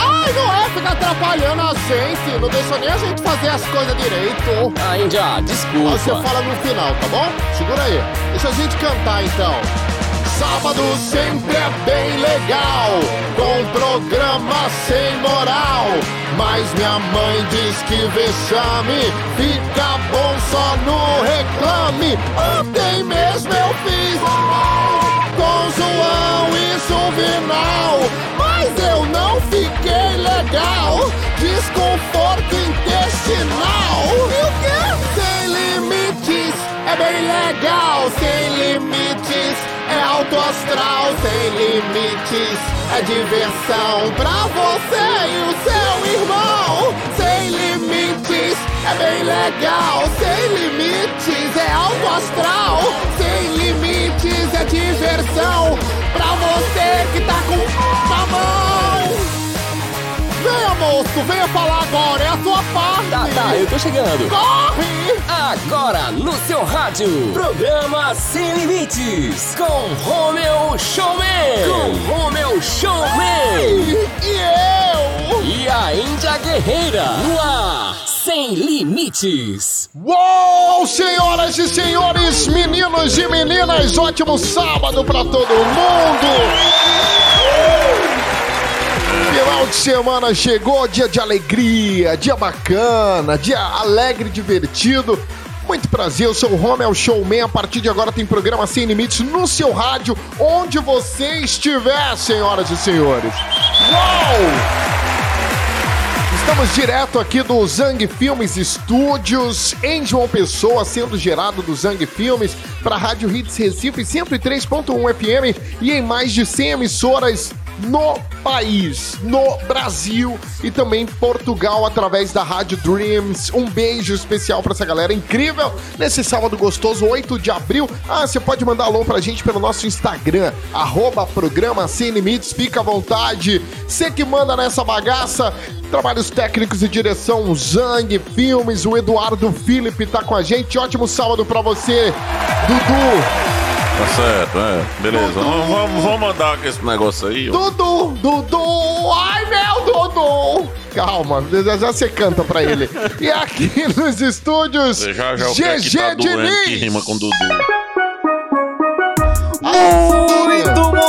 Ai, não é ficar atrapalhando a gente. Não deixa nem a gente fazer as coisas direito. Ah, Índia, Aí você desculpa. fala no final, tá bom? Segura aí. Deixa a gente cantar então. Sábado sempre é bem legal, com programa sem moral. Mas minha mãe diz que vexame fica bom só no reclame. Ontem mesmo eu fiz com João e Juvenal, mas eu não fiquei legal. Desconforto intestinal. E o quê? Sem limites é bem legal. Sem limites é alto astral. Sem limites é diversão pra você e o seu irmão. É bem legal. Sem limites é alto astral. Sem limites é diversão pra você que tá com a mão. Venha, moço, venha falar agora, é a sua parte. Tá, tá, eu tô chegando. Corre! Agora no seu rádio, programa Sem Limites, com Romeu Showman. Com Romeu Showman. E eu? E a Índia Guerreira, no ar, Sem Limites. Uou, senhoras e senhores, meninos e meninas, ótimo sábado pra todo mundo! Final de semana chegou, dia de alegria, dia bacana, dia alegre divertido. Muito prazer, eu sou o Romel Showman. A partir de agora tem programa Sem Limites no seu rádio, onde você estiver, senhoras e senhores. Uau! Estamos direto aqui do Zang Filmes Studios, em João Pessoa, sendo gerado do Zang Filmes para a Rádio Hits Recife 103.1 FM e em mais de 100 emissoras no país, no Brasil e também Portugal através da Rádio Dreams. Um beijo especial para essa galera incrível nesse sábado gostoso, 8 de abril. Ah, você pode mandar alô pra gente pelo nosso Instagram, arroba programa Sem Limites, fica à vontade. Você que manda nessa bagaça, trabalhos técnicos e direção Zang Filmes, o Eduardo Felipe tá com a gente. Ótimo sábado pra você, Dudu. Tá certo, é. Beleza. Vamos, vamos, com esse negócio aí. ó. Dudu, Dudu, ai meu Dudu. Calma, já, já você canta pra ele. E aqui nos estúdios, Já já o que é que tá GG doendo que Diniz. rima com Dudu.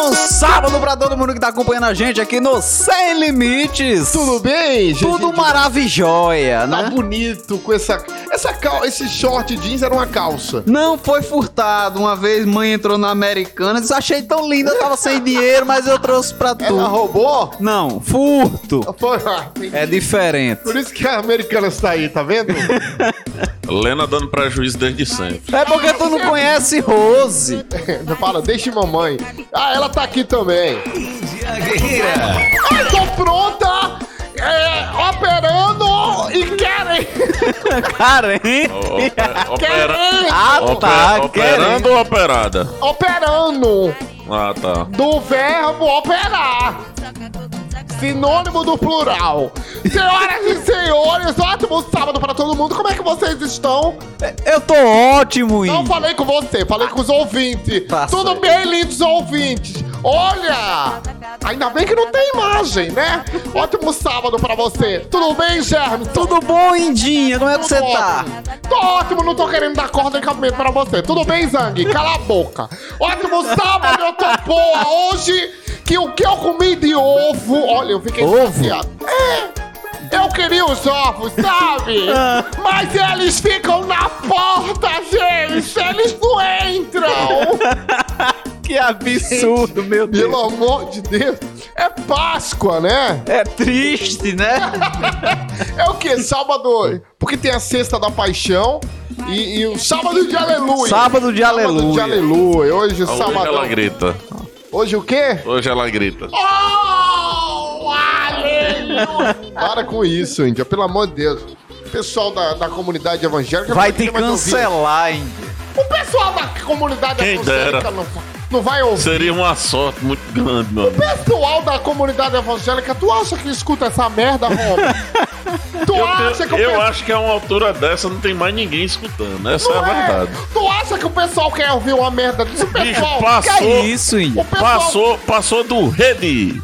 Bom sábado pra todo mundo que tá acompanhando a gente aqui no Sem Limites. Tudo bem, GG Tudo maravilhosa, Tá né? bonito com essa. Essa cal... Esse short jeans era uma calça. Não foi furtado. Uma vez mãe entrou na Americana disse, achei tão linda, tava sem dinheiro, mas eu trouxe pra tu. Ela roubou? Não, furto. Foi. ah. É diferente. Por isso que a americana está aí, tá vendo? Lena dando prejuízo desde sempre. É porque tu não conhece Rose. Fala, deixa mamãe. Ah, ela tá aqui também. Índia Guerreira. Ai, tô pronta! É, operando e querem! Carente. O- opera-! Ah, tá. opera- operando ou operada? Operando! Ah, tá. Do verbo operar! Sinônimo do plural. Senhoras e senhores, ótimo sábado pra todo mundo. Como é que vocês estão? Eu tô ótimo, Não Índio. falei com você, falei com os ouvintes. Tudo bem, lindos ouvintes? Olha! Ainda bem que não tem imagem, né? Ótimo sábado pra você. Tudo bem, Germe? Tudo bom, Indinha? Como é que você tá? Tô ótimo, não tô querendo dar corda em cabimento pra você. Tudo bem, Zang? Cala a boca. Ótimo sábado, eu tô boa. Hoje, que o que eu comi de ovo... Olha, eu fiquei Ovo? saciado. É... Eu queria os ovos, sabe? Mas eles ficam na porta, gente! Eles não entram! Que absurdo, meu Deus. Pelo amor de Deus! É Páscoa, né? É triste, né? É o quê? Sábado. Porque tem a sexta da paixão e, e o sábado de aleluia. Sábado de Sábado aleluia. de aleluia. Hoje, Hoje sábado. ela grita. Hoje o quê? Hoje ela grita. Oh, aleluia! Para com isso, Índia, pelo amor de Deus. O pessoal da, da comunidade evangélica Vai não te querer mais ouvir. cancelar, hein? O pessoal da comunidade Quem evangélica dera. não, não vai ouvir. Seria uma sorte muito grande, meu amigo. pessoal da comunidade evangélica, tu acha que escuta essa merda, Romulo? tu Eu, acha que o eu pessoal... acho que a uma altura dessa não tem mais ninguém escutando. Essa é a Não é? verdade. Tu acha que o pessoal quer ouvir uma merda disso? O Bicho, pessoal... Que passou. é isso, hein? O pessoal... Passou, passou do rede.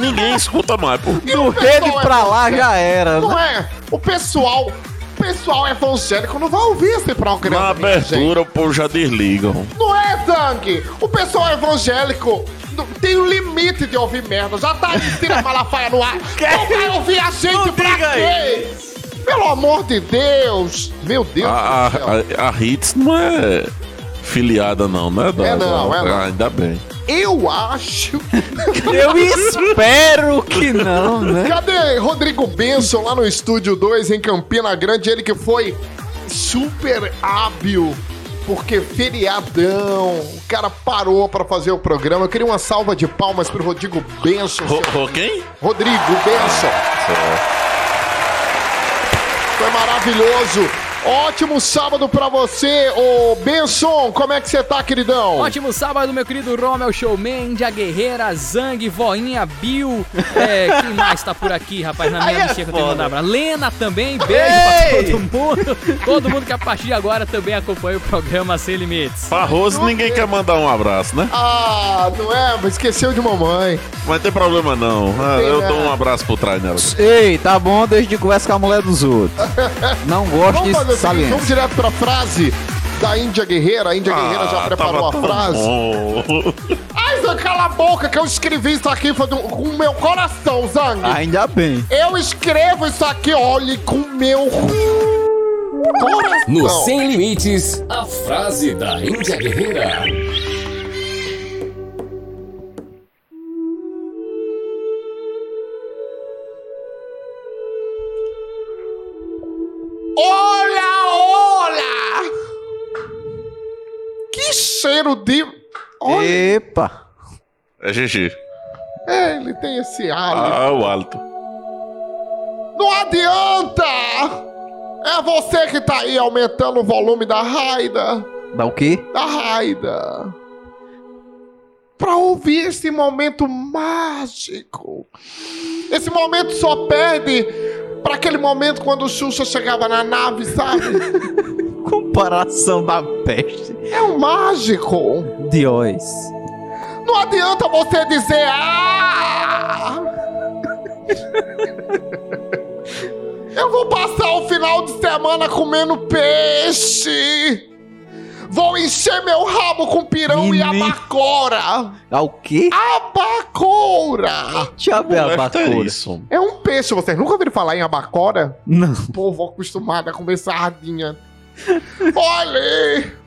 Ninguém escuta mais, pô. E o Do rede pessoal pra lá evangélico? já era. Não né? é? O pessoal... O pessoal evangélico não vai ouvir esse programa. Na minha gente. abertura, o povo já desliga. Não é, Zang? O pessoal evangélico não- tem um limite de ouvir merda. Já tá aí, tira a Malafaia no ar. Não vai ouvir a gente Não pra diga quê? Pelo amor de Deus. Meu Deus A, do céu. a, a, a Hits não é filiada, não, né? Da- É não, é não. Ah, Ainda bem. Eu acho... Eu espero que não, né? Cadê Rodrigo Benson lá no Estúdio 2 em Campina Grande? Ele que foi super hábil. Porque feriadão, o cara parou pra fazer o programa. Eu queria uma salva de palmas pro Rodrigo Benson. Ro, ro, quem? Rodrigo Benson. Foi maravilhoso. Ótimo sábado pra você, ô Benson. Como é que você tá, queridão? Ótimo sábado, meu querido Romel Showman, Índia Guerreira, Zang, Voinha, Bill. É, quem mais tá por aqui, rapaz, na minha Aí é que eu tenho que mandar Lena também, beijo Ei! pra todo mundo. Todo mundo que a partir de agora também acompanha o programa Sem Limites. Pra Rose ninguém quer mandar um abraço, né? Ah, não é? Mas esqueceu de mamãe. Mas tem problema não. Ah, eu nada. dou um abraço por trás nela. Ei, tá bom, deixa de conversa com a mulher dos outros. Não gosto Vamos fazer disso, saliente. vamos direto pra frase da Índia Guerreira. A Índia Guerreira já Ah, preparou a frase. bom. Ai, Zang, cala a boca que eu escrevi isso aqui foi do- com o meu coração, Zang. Ainda bem. Eu escrevo isso aqui, olhe, com o meu coração. No Sem Limites, a frase da Índia Guerreira. Cheiro de... Olha, Epa. É GG. é, ele tem esse hálito. Ah, o hálito. Não adianta! É você que tá aí aumentando o volume da raida. Dá o quê? Da raida. Pra ouvir esse momento mágico. Esse momento só perde pra aquele momento quando o Xuxa chegava na nave, sabe? Comparação da peste. É um mágico. Dios. Não adianta você dizer ah! Eu vou passar o final de semana comendo peixe. Vou encher meu rabo com pirão e Menino. abacora. Ah, o quê? Abacora. A Molesta é isso. É um peixe. Vocês nunca ouviram falar em abacora? Não. Povo acostumado a comer sardinha. Olha!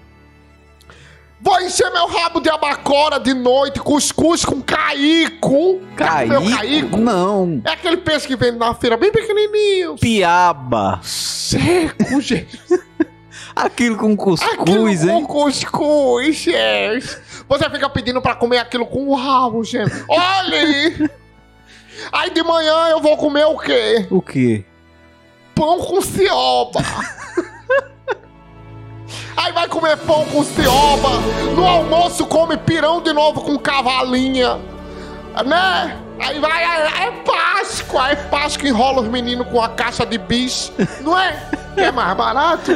Vou encher meu rabo de abacora de noite, cuscuz com caico. Caíco? caico? Não. É aquele peixe que vende na feira bem pequenininho. Piaba. Seco, gente. Aquilo com cuscuz, Aquilo hein? com cuscuz, gente. Você fica pedindo pra comer aquilo com o rabo, gente. Olha aí. Aí de manhã eu vou comer o quê? O quê? Pão com cioba. Aí vai comer pão com cioba. No almoço come pirão de novo com cavalinha. Né? Aí vai, é, é Páscoa. É Páscoa, enrola os meninos com a caixa de bicho. Não é? Que é mais barato.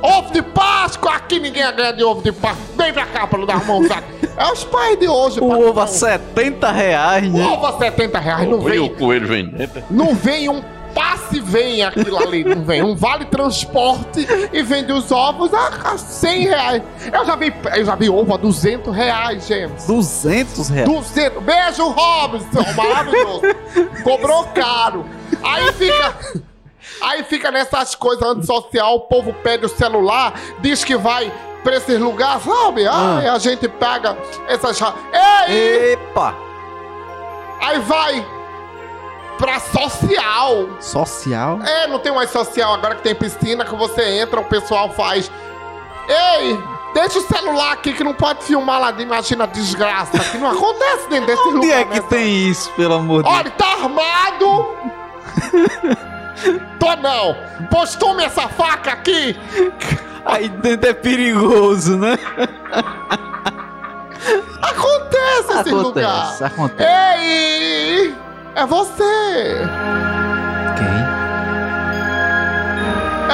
Ovo de Páscoa. Aqui ninguém ganha de ovo de Páscoa. Vem pra cá não dar uma mãozada. É os pais de hoje. O patrão. ovo a 70 reais, O né? ovo a 70 reais. Não E vem o coelho vem dentro. não vem um passe vem aquilo ali, não vem. Um vale transporte e vende os ovos a, a 100 reais. Eu já vi, eu já vi ovo a 200 reais, gente. 200 reais. 200. Beijo, Robson, maravilhoso. Cobrou caro. Aí fica... Aí fica nessas coisas antissocial, o povo pede o celular, diz que vai pra esses lugares, sabe? Aí a gente pega essas... Ei! Epa. Aí vai pra social. Social? É, não tem mais social agora que tem piscina que você entra, o pessoal faz. Ei, deixa o celular aqui que não pode filmar lá, imagina a desgraça, que não acontece dentro desse Onde lugar. é que tem isso, pelo amor de Deus? Olha, tá armado! Tô não! Pois tome essa faca aqui! Aí dentro é perigoso, né? Acontece esse lugar! Acontece, acontece. Ei! É você! Quem?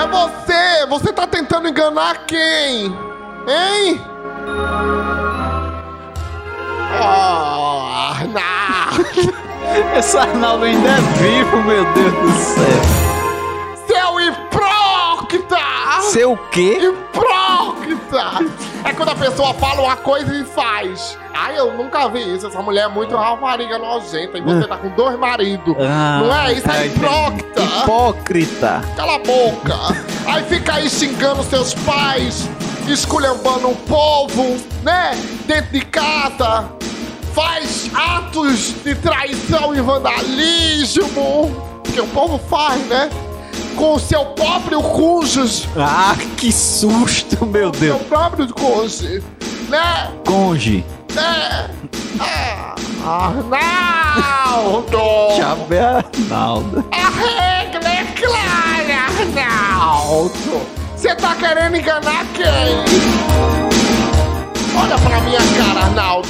É você! Você tá tentando enganar quem? Hein? Oh, Arnaldo! Esse Arnaldo ainda é vivo, meu Deus do céu. Seu hipócrita! Seu quê? Hipócrita! É quando a pessoa fala uma coisa e faz. Ai, eu nunca vi isso. Essa mulher é muito rapariga nojenta. E você tá com dois maridos. Ah, Não é? Isso é hipócrita. Hipócrita. Cala a boca! Aí fica aí xingando seus pais, esculhambando o povo, né? Dentro de casa. Faz atos de traição e vandalismo. Que o povo faz, né? Com o seu próprio cônjuge. Ah, que susto, meu Seu Deus. próprio cônjuge. Né? Conge. Né? Ah, Arnaldo! Chave Arnaldo. A regra é clara, Arnaldo! Você tá querendo enganar quem? Olha pra minha cara, Arnaldo!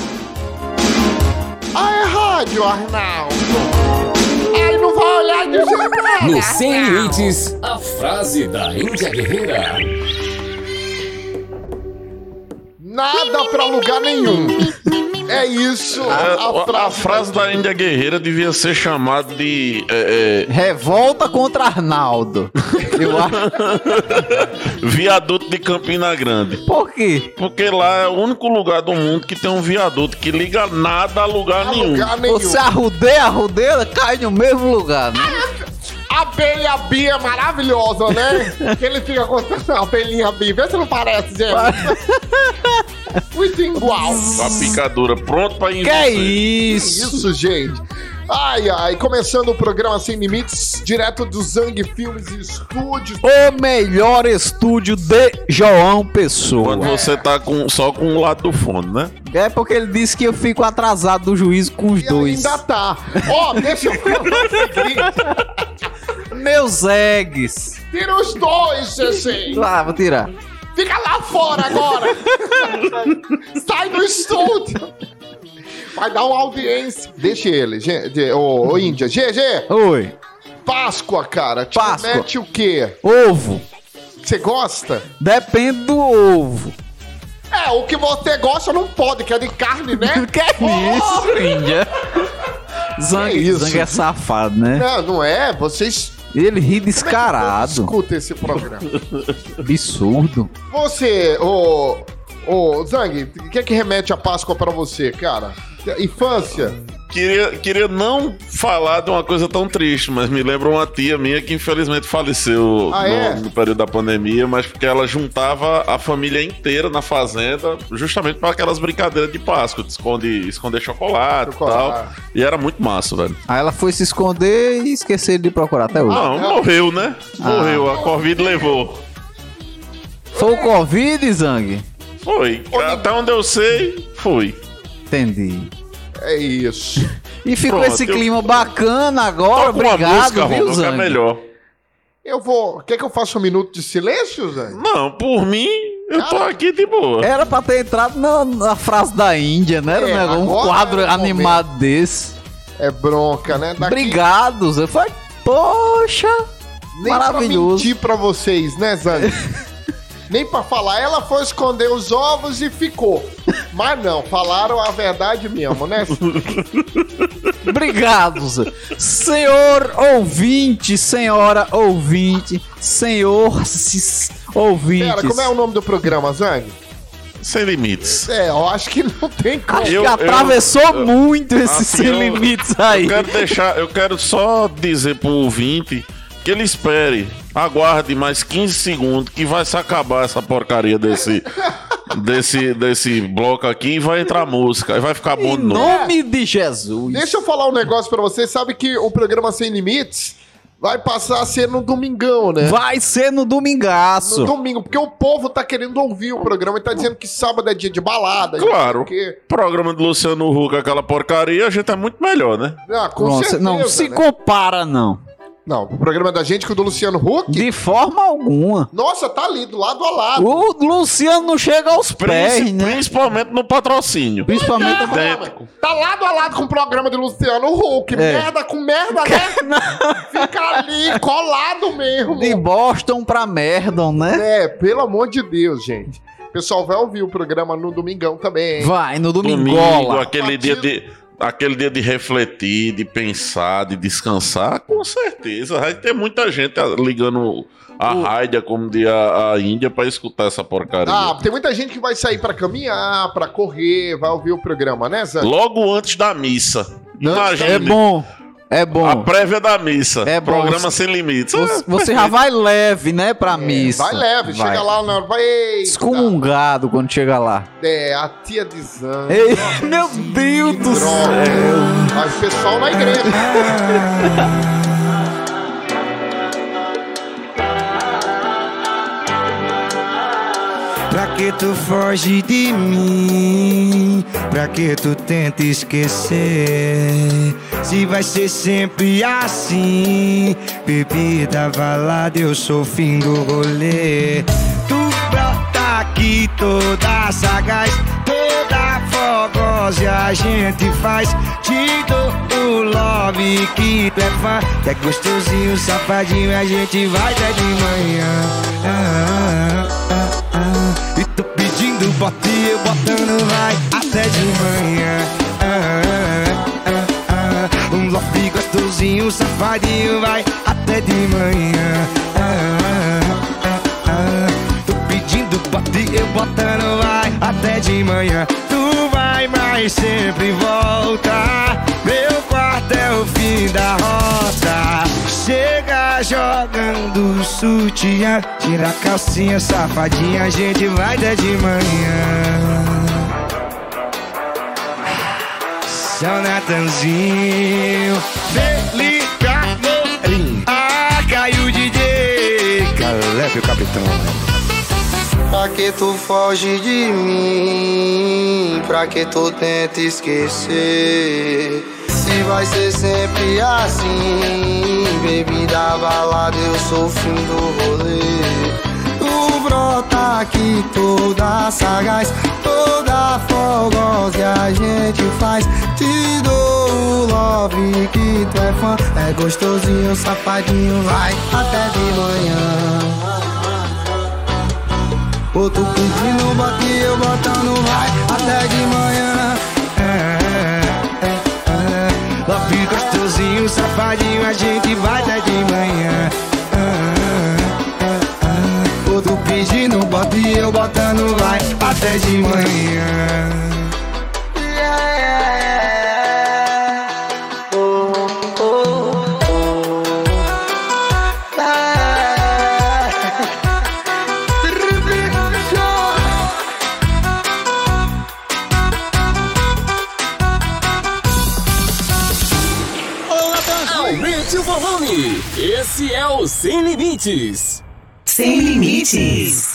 Ah, é rádio, Arnaldo! Olhar de No Sem Arnaldo. Limites, a frase da Índia Guerreira. Nada pra lugar nenhum! É isso, A, a, a frase. frase da Índia Guerreira devia ser chamada de é, é, Revolta contra Arnaldo. Eu acho. viaduto de Campina Grande. Por quê? Porque lá é o único lugar do mundo que tem um viaduto que liga nada a lugar A nenhum. lugar nenhum. Você arrudeia, arrudeia, cai no mesmo lugar, né? A abelha Bia é maravilhosa, né? que ele fica contando a abelhinha Bia. Vê se não parece, gente. Muito igual. A picadura pronto pra ir. Que é isso? Isso, gente. Ai, ai, começando o programa Sem Limites, direto do Zang Filmes e Estúdios. O melhor estúdio de João Pessoa. Quando você tá com, só com o lado do fone, né? É porque ele disse que eu fico atrasado do juízo com os E dois. ainda tá. Ó, deixa eu falar o seguinte. Meus eggs. Tira os dois, GG. Ah, vou tirar. Fica lá fora agora. Sai do estúdio. Vai dar uma audiência. Deixa ele, gente. Ô, ô, Índia. GG, Oi. Páscoa, cara. Te Páscoa. mete o quê? Ovo. Você gosta? Depende do ovo. É, o que você gosta não pode, que é de carne, né? Que é isso, Índia? Zang, Que isso? Zang é safado, né? Não, não é. Vocês Ele ri é descarado. Escuta esse programa. Absurdo. Você, ô. Ô, Zang, o que é que remete a Páscoa pra você, cara? Infância? Queria, queria não falar de uma coisa tão triste, mas me lembra uma tia minha que infelizmente faleceu Ah, no, é? no período da pandemia, mas porque ela juntava a família inteira na fazenda, justamente para aquelas brincadeiras de Páscoa, de esconde, esconder chocolate, Chocolate. e tal. E era muito massa, velho. Aí ela foi se esconder e esqueceu de procurar até hoje. Não, morreu, né? Morreu, a Covid levou. Foi o Covid, Zang? Foi. Até onde eu sei, foi. Entendi. É isso. E ficou Pronto, esse eu- clima bacana agora. Toca uma Obrigado, música, viu, que é Zang? melhor. Eu vou. Quer que eu faça um minuto de silêncio, Zang? Não, por mim, eu tô Cara, aqui de boa. Era pra ter entrado na, na frase da Índia, né? Era um É, negócio- um quadro é animado desse. É bronca, né? Daqui, Obrigado, Zé. Foi, poxa, nem maravilhoso. pra mentir pra vocês, né, Zang? nem pra falar. Ela foi esconder os ovos e ficou. Mas não, falaram a verdade mesmo, né? Obrigado, Zé. Senhor ouvinte, senhora ouvinte, senhor ouvintes. Pera, como é o nome do programa, Zang? Sem limites. É, eu acho que não tem como. Acho Eu- que atravessou eu- muito esse assim, sem eu- limites aí. Eu quero deixar, eu quero só dizer pro ouvinte que ele espere, aguarde mais 15 segundos que vai se acabar essa porcaria desse desse desse bloco aqui e vai entrar música, e vai ficar bom Em de novo. nome de Jesus. Deixa eu falar um negócio pra vocês. Sabe que o programa Sem Limites vai passar a ser no domingão, né? Vai ser no No domingaço. domingo, porque o povo tá querendo ouvir o programa e tá dizendo que sábado é dia de balada. Claro. Porque, Programa do Luciano Huck, aquela porcaria, a gente é muito melhor, né? ah, com Nossa, certeza, não se né? compara, não. Não, o programa da gente com o do Luciano Huck. De forma alguma. Nossa, tá ali, do lado a lado. O Luciano não chega aos pés, Princi- né? Principalmente no patrocínio. Principalmente. Idêntico. Tá lado a lado com o programa do Luciano Huck. É. Merda com merda, né? Fica ali, colado mesmo. De Boston pra Merdon, né? É, pelo amor de Deus, gente. O pessoal vai ouvir o programa no domingão também, hein? Vai, no Domingo, domingola. aquele dia de. Aquele dia de refletir, de pensar, de descansar, com certeza. Vai ter muita gente ligando a rádio, como diz a, a Índia, pra escutar essa porcaria. Ah, tem muita gente que vai sair pra caminhar, pra correr, vai ouvir o programa, né, Zé? Logo antes da missa. Imagina. É bom. É bom. A prévia da missa. É bom. Programa sem limites. Você, você já vai leve, né, pra missa. Vai leve, Vai. chega lá na hora, vai. eita. Excomungado quando chega lá. É, a tia de Zan. Ei, meu Deus do céu. Mas o pessoal na igreja. Pra que tu foge de mim? Pra que tu tenta esquecer? Se vai ser sempre assim Bebida, balada, eu sou fim do rolê. Tu brota aqui toda sagaz Toda fogosa e a gente faz. Te dou o love que tu é fã. Tu é gostosinho, safadinho, a gente vai até de manhã. Ah, ah, ah, pedindo bote, eu botando vai até de manhã Ah, ah, ah, ah. Um love gostosinho, safadinho, vai até de manhã Ah, ah, ah. Tô pedindo bote, eu botando vai até de manhã vai, mas sempre volta. Meu quarto é o fim da rota. Chega jogando sutiã. Tira a calcinha, safadinha A gente vai até de manhã. São Natanzinho. Felipe Amorim. Ah, caiu DJ Caleb o capitão Pra que tu foge de mim? Pra que tu tenta esquecer? Se vai ser sempre assim Bebida, balada, eu sou o fim do rolê Tu brota aqui toda sagaz Toda fogosa e a gente faz Te dou o love que tu é fã É gostosinho, safadinho, vai até de manhã Outro pedindo, bote eu botando vai até de manhã. É. Love gostosinho, safadinho, a gente vai até de manhã. Outro pedindo, bote eu botando vai Até de manhã. Limites. Sem limites.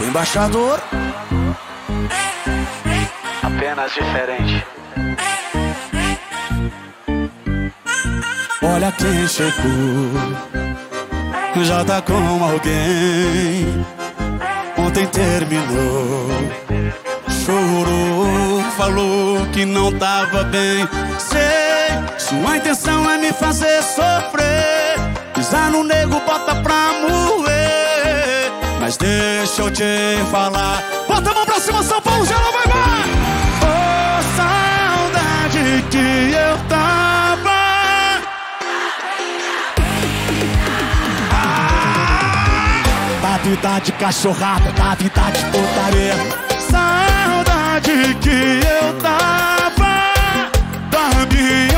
O embaixador. Apenas diferente. Olha quem chegou. Já tá com alguém. Ontem terminou. Chorou, falou que não tava bem. Sei, sua intenção é me fazer sofrer. No nego, bota pra moer. Mas deixa eu te falar. Bota a mão pra cima, São Paulo, já não vai mais. Saudade que eu tava. Da vida de cachorrada, da vida de putaria Saudade que eu tava Da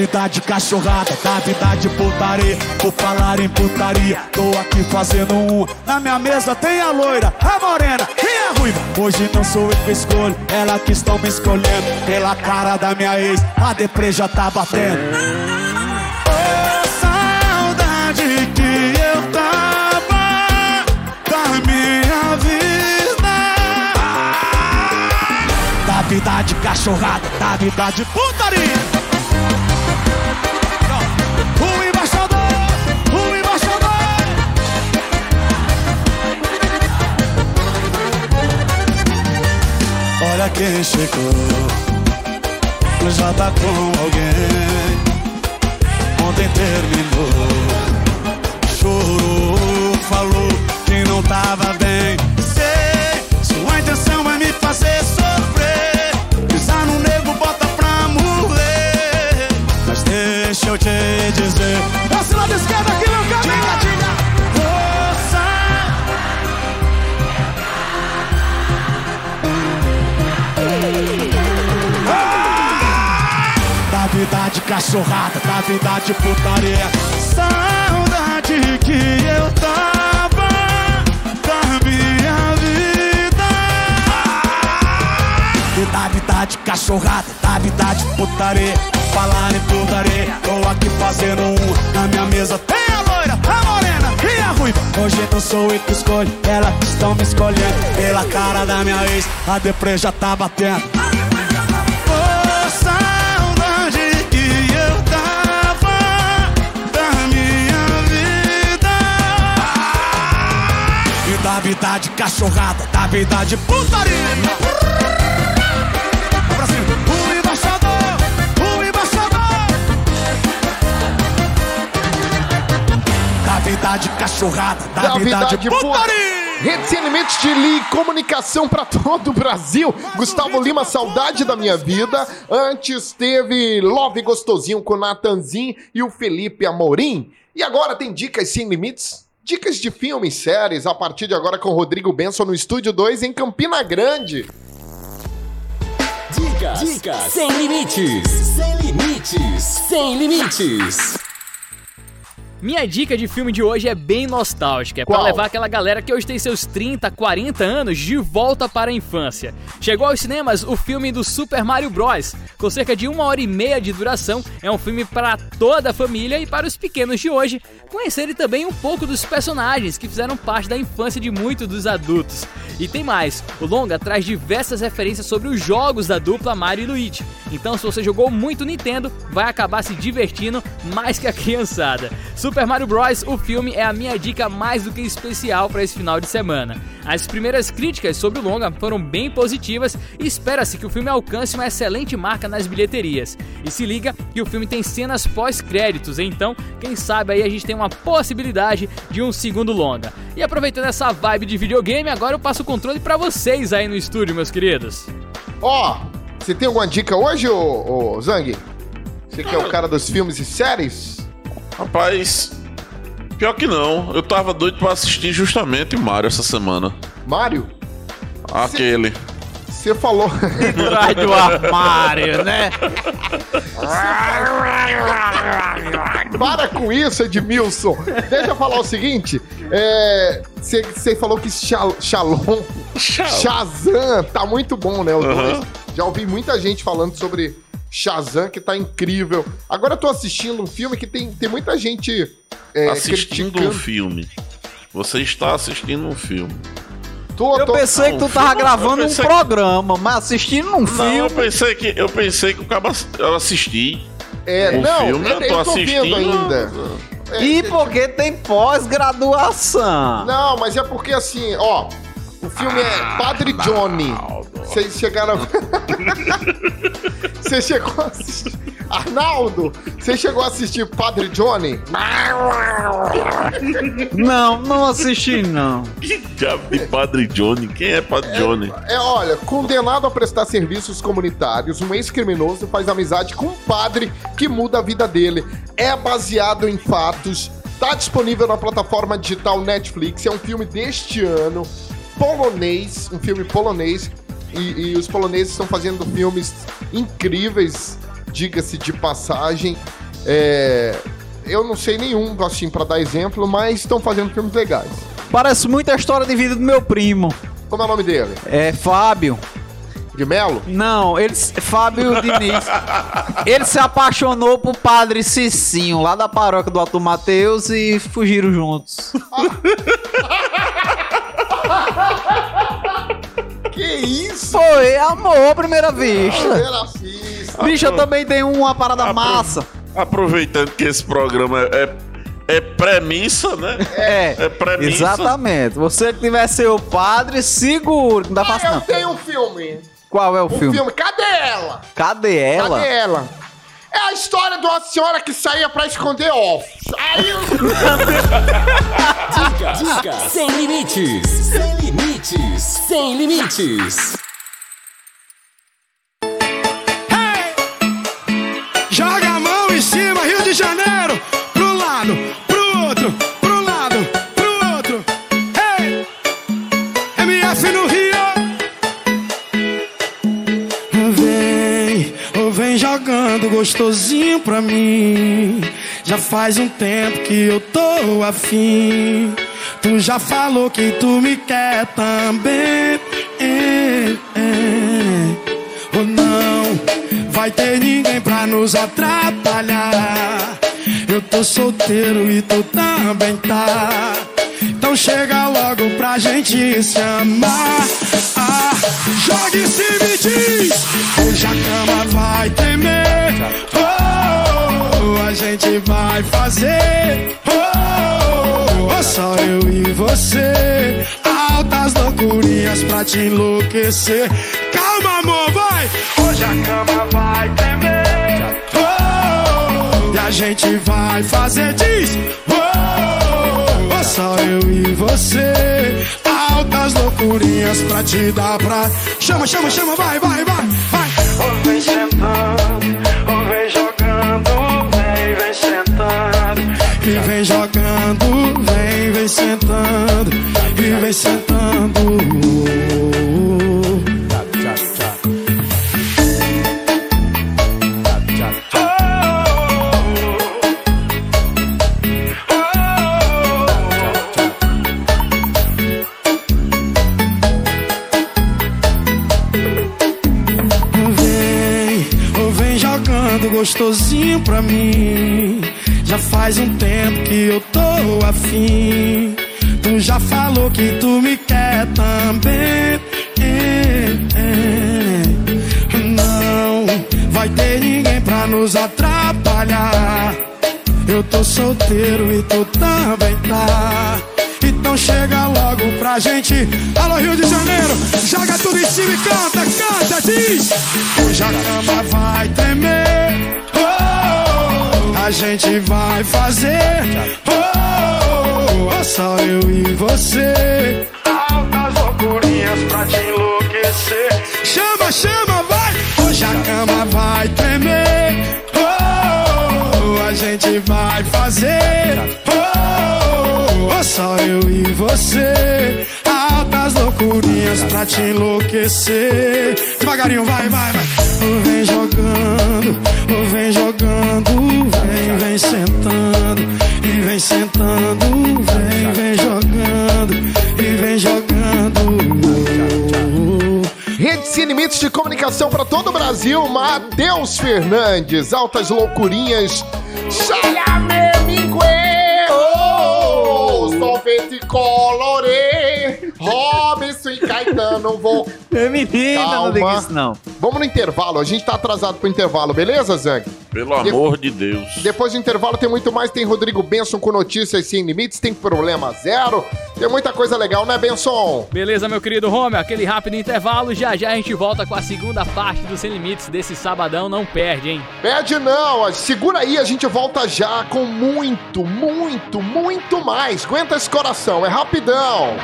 vida Da vida de cachorrada, da vida de putaria. Por falar em putaria, tô aqui fazendo um. Na minha mesa tem a loira, a morena e a ruiva. Hoje não sou eu que escolho, ela que estão me escolhendo. Pela cara da minha ex, a deprê já tá batendo. Ô, saudade que eu tava da minha vida. Da vida de cachorrada, da vida de putaria. Quem chegou, já tá com alguém. Ontem terminou, chorou, falou que não tava bem. Sei, sua intenção é me fazer sofrer. Pisar no nego, bota pra morrer. Mas deixa eu te dizer, esse lado esquerdo aqui no caminho. Vida de cachorrada, da vida de putaria. Saudade que eu tava da minha vida. Da vida de cachorrada, da vida de putaria. Falar em putaria, tô aqui fazendo um. Na minha mesa tem a loira, a morena e a ruiva. Hoje não sou eu que escolho, elas estão me escolhendo. Pela cara da minha ex, a deprê já tá batendo. Vida de cachorrada, da vida de putaria. Vai pra cima. O embaixador, o embaixador. Da vida de cachorrada, da, Da vida, vida de, putaria. Rede Sem Limites de Li, comunicação pra todo o Brasil. Gustavo Lima, saudade da minha vida. Antes teve Love Gostosinho com o Natanzinho e o Felipe Amorim. E agora tem dicas sem limites? Dicas de filmes, séries, a partir de agora com o Rodrigo Benson no Estúdio 2 em Campina Grande. Dicas, dicas sem limites, sem limites, sem limites. Minha dica de filme de hoje é bem nostálgica. É pra Qual? levar aquela galera que hoje tem seus 30, 40 anos de volta para a infância. Chegou aos cinemas o filme do Super Mario Bros. Com cerca de uma hora e meia de duração, é um filme para toda a família e para os pequenos de hoje conhecerem também um pouco dos personagens que fizeram parte da infância de muitos dos adultos. E tem mais, o longa traz diversas referências sobre os jogos da dupla Mario e Luigi. Então, se você jogou muito Nintendo, vai acabar se divertindo mais que a criançada. Super Mario Bros. O filme é a minha dica mais do que especial para esse final de semana. As primeiras críticas sobre o longa foram bem positivas e espera-se que o filme alcance uma excelente marca nas bilheterias. E se liga que o filme tem cenas pós-créditos, então quem sabe aí a gente tem uma possibilidade de um segundo longa. E aproveitando essa vibe de videogame, agora eu passo o controle para vocês aí no estúdio, meus queridos. Ó, você tem alguma dica hoje, ô, ô Zang? Você que é o cara dos filmes e séries? Rapaz, pior que não. Eu tava doido pra assistir justamente Mario essa semana. Mário, Aquele. você falou. Atrás do armário, né? Para com isso, Edmilson. Deixa eu falar o seguinte. é, Você você falou que Sha- Shalom, Shazam tá muito bom, né? Os Aham. dois. Já ouvi muita gente falando sobre Shazam, que tá incrível. Agora eu tô assistindo um filme que tem, tem muita gente é, assistindo um criticando. filme. Você está assistindo um filme. Tô, Eu tô- pensei que tu tava filme- gravando eu um que- programa, mas assistindo um Não, eu filme. pensei que eu pensei que o cara eu assisti É, o não, filme, eu, eu tô eu tô assistindo. ainda. É, E porque tem pós-graduação. Não, mas é porque assim, ó, o filme é Padre Johnny. Vocês chegaram. Você chegou a assistir. Arnaldo, você chegou a assistir Padre Johnny? Não, não assisti não. Que diabo de Padre Johnny? Quem é Padre Johnny? É, olha, condenado a prestar serviços comunitários, um ex-criminoso faz amizade com um padre que muda a vida dele. É baseado em fatos, tá disponível na plataforma digital Netflix, é um filme deste ano, polonês, um filme polonês, e, e os poloneses estão fazendo filmes incríveis. diga-se de passagem. É, eu não sei nenhum, assim, pra dar exemplo, mas estão fazendo filmes legais. Parece muito a história de vida do meu primo. Como é o nome dele? É Fábio. De Melo? Não, ele, Fábio Diniz. Ele se apaixonou por padre Cicinho, lá da paróquia do Alto Mateus, e fugiram juntos. Que isso? Foi amor à primeira vista. Primeira vista. Bicho, eu também tenho uma parada massa. Aproveitando que esse programa é, é premissa, né? É, É premissa. exatamente. Você que tiver seu padre, seguro. Não dá Ah, fácil, eu não. tenho um filme. Qual é o Um filme? filme. Cadê ela? Cadê ela? Cadê ela? É a história de uma senhora que saía pra esconder ovos. Aí eu... Dica, dica, sem limites, sem limites, sem limites. Joga a mão em cima, Rio de Janeiro. Pro lado, pro outro, pro lado, pro outro. Hey! MF no Rio. Vem, ou vem jogando gostosinho pra mim. Já faz um tempo que eu tô afim. Tu já falou que tu me quer também. É, é. Ou não vai ter ninguém pra nos atrapalhar. Eu tô solteiro e tu também tá. Então chega logo pra gente se amar. Ah, joga em cima e diz: Hoje a cama vai tremer. Oh, a gente vai fazer. Oh, só eu e você. Altas loucurinhas pra te enlouquecer. Calma, amor, vai. Hoje a cama vai tremer. Oh, e a gente vai fazer. Diz: Oh, oh, só eu e você. Altas loucurinhas pra te dar pra. Chama, chama, chama, vai, vai, vai, vai. Vem sentando, Brasil, Matheus Fernandes, Altas Loucurinhas, Chayame Mingue, oh, Solvete Colore, Robson e Caetano, vou... Menina, não diga isso não. Vamos no intervalo, a gente tá atrasado pro intervalo, beleza, Zang? Pelo De- amor de Deus. Depois do intervalo tem muito mais, tem Rodrigo Benson com notícias sem limites, tem problema zero, tem muita coisa legal, né, Benson? Beleza, meu querido Romeo, aquele rápido intervalo. Já já a gente volta com a segunda parte do Sem Limites desse sabadão. Não perde, hein? Pede não, segura aí, a gente volta já com muito, muito, muito mais. Aguenta esse coração, é rapidão.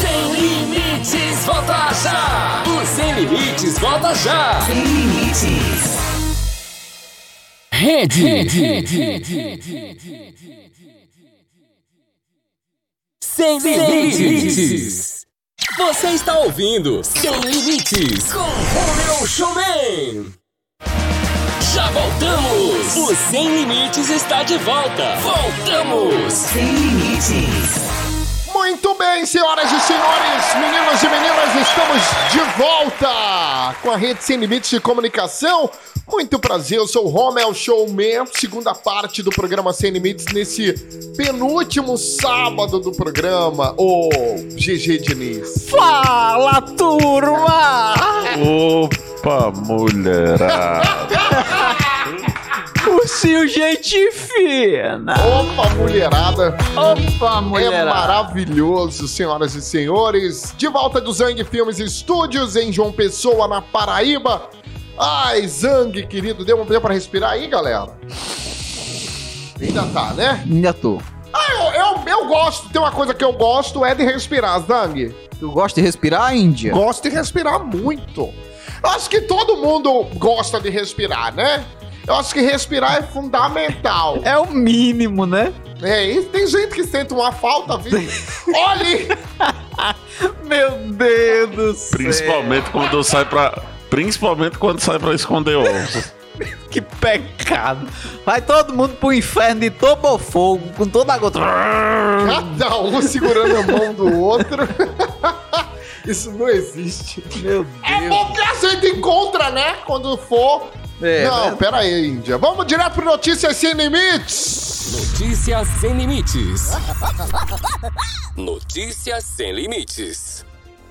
Sem limites, volta já. O Sem Limites, volta já. Sem limites. Rede. Sem limites. Você está ouvindo Sem Limites com Romeu Showman. Já voltamos! O Sem Limites está de volta! Voltamos! Sem limites. Muito bem, senhoras e senhores, meninos e meninas, estamos de volta com a Rede Sem Limites de Comunicação. Muito prazer, eu sou o Romel Showman, segunda parte do programa Sem Limites, nesse penúltimo sábado do programa, o GG Diniz. Fala, turma! Opa, mulherada. Ursinho gente fina! Opa, mulherada! Opa, É mulherada! maravilhoso, senhoras e senhores. De volta do Zang Filmes Estúdios em João Pessoa, na Paraíba. Ai, Zang, querido, deu, deu pra respirar aí, galera? Ainda tá, né? Ainda tô. Ah, eu, eu, eu gosto, tem uma coisa que eu gosto, é de respirar, Zang. Tu gosta de respirar, Índia? Gosto de respirar muito. Acho que todo mundo gosta de respirar, né? Eu acho que respirar é fundamental. É o mínimo, né? É, e tem gente que sente uma falta, viu? Olhe! Meu Deus do céu! Principalmente quando sai pra. Principalmente quando sai pra esconder ovos. Que pecado! Vai todo mundo pro inferno de fogo com toda a gota. Cada um segurando a mão do outro. Isso não existe. Meu É Deus! bom que a gente encontra, né? Quando for. É, não, né? pera aí, Índia. Vamos direto pro Notícias Sem Limites. Notícias sem limites. Notícias sem limites.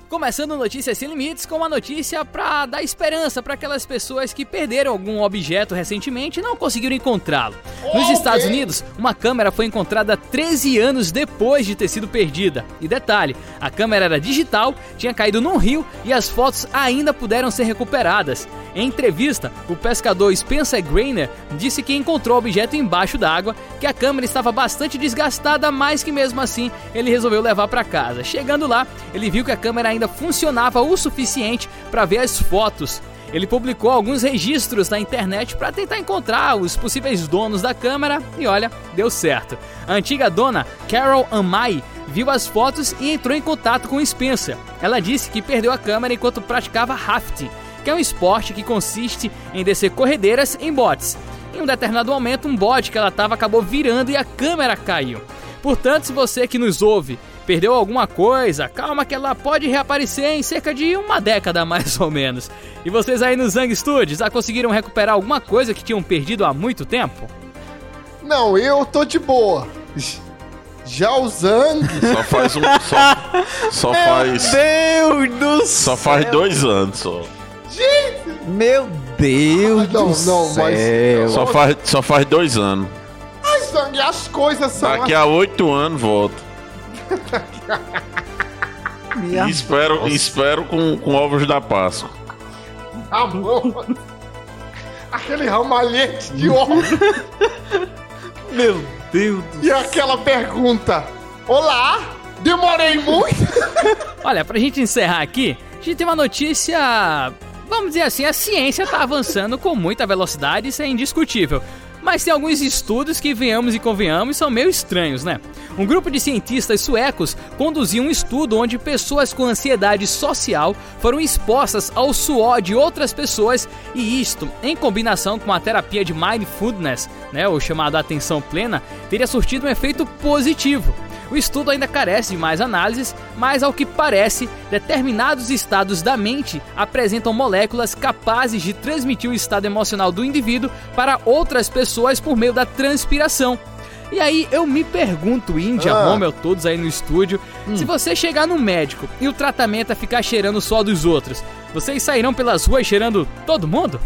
Começando Notícias Sem Limites com uma notícia pra dar esperança para aquelas pessoas que perderam algum objeto recentemente e não conseguiram encontrá-lo. Nos. Estados Unidos, uma câmera foi encontrada 13 anos depois de ter sido perdida. E detalhe, a câmera era digital, tinha caído num rio e as fotos ainda puderam ser recuperadas. Em entrevista, o pescador Spencer Grainer disse que encontrou o objeto embaixo d'água, que a câmera estava bastante desgastada, mas que mesmo assim ele resolveu levar para casa. Chegando lá, ele viu que a câmera ainda funcionava o suficiente para ver as fotos. Ele publicou alguns registros na internet para tentar encontrar os possíveis donos da câmera e olha, deu certo. A antiga dona Carol Amai viu as fotos e entrou em contato com Spencer. Ela disse que perdeu a câmera enquanto praticava rafting, que é um esporte que consiste em descer corredeiras em botes. Em um determinado momento, um bote que ela estava acabou virando e a câmera caiu. Portanto, se você que nos ouve perdeu alguma coisa, calma que ela pode reaparecer em cerca de uma década mais ou menos. E vocês aí no Zang Studios já conseguiram recuperar alguma coisa que tinham perdido há muito tempo? Não, eu tô de boa. Já o Zang. Só faz um. Só, só faz. Deus do Só faz dois anos só. Gente! Meu Deus Ah, não, do não, mas- céu! Só faz, só faz dois anos. Ai, Zang, as coisas são. Daqui a oito anos volta. Minha E espero, espero com, com ovos da Páscoa. Amor. Aquele ramalhete de ovo. Meu Deus do E aquela pergunta: Olá, demorei muito? Olha, pra gente encerrar aqui, a gente tem uma notícia. Vamos dizer assim, a ciência tá avançando com muita velocidade, isso é indiscutível. Mas tem alguns estudos que, venhamos e convenhamos, são meio estranhos, né? Um grupo de cientistas suecos conduziu um estudo onde pessoas com ansiedade social foram expostas ao suor de outras pessoas e isto, em combinação com a terapia de mindfulness, né, o chamado atenção plena, teria surtido um efeito positivo. O estudo ainda carece de mais análises, mas ao que parece, determinados estados da mente apresentam moléculas capazes de transmitir o estado emocional do indivíduo para outras pessoas por meio da transpiração. E aí eu me pergunto, Índia, Ah. Romel, todos aí no estúdio, se você chegar no médico e o tratamento é ficar cheirando só dos outros, vocês sairão pelas ruas cheirando todo mundo?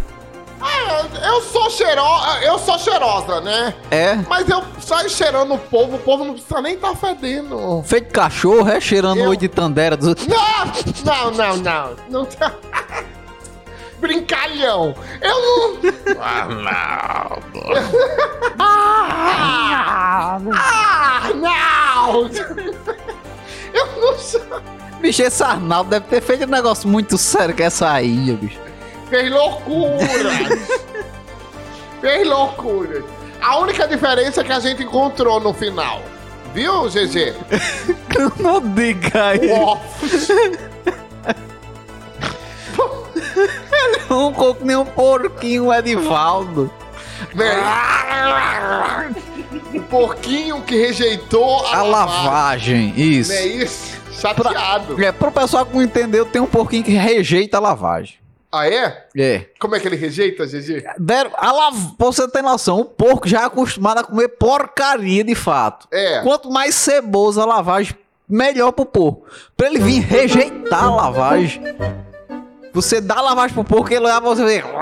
Ah, eu sou cheirosa, eu sou cheirosa, né? É, Mas eu saio cheirando o povo, o povo não precisa nem tá fedendo. feito cachorro, é? Cheirando Eu- oi de tandera dos outros. Não, não, não, não. Não tá. Brincalhão. Eu não. Ah, ah, não! Eu não. Bicho, esse Arnaldo deve ter feito um negócio muito sério com essa ilha, bicho. Fez loucura! Fez loucura! A única diferença é que a gente encontrou no final. Viu, GG? Não diga aí. O óculos. um coco nem um porquinho, Edivaldo. O porquinho que rejeitou a, A lavagem, isso. Não é isso? Chateado. É, pro pessoal que não entendeu, tem um porquinho que rejeita a lavagem. Ah, é? É. Como é que ele rejeita, GG? Deram, a lav... Pra você ter noção, o porco já é acostumado a comer porcaria de fato. É. Quanto mais cebosa a lavagem, melhor pro porco. Pra ele vir rejeitar a lavagem, você dá a lavagem pro porco e ele olha pra você ver.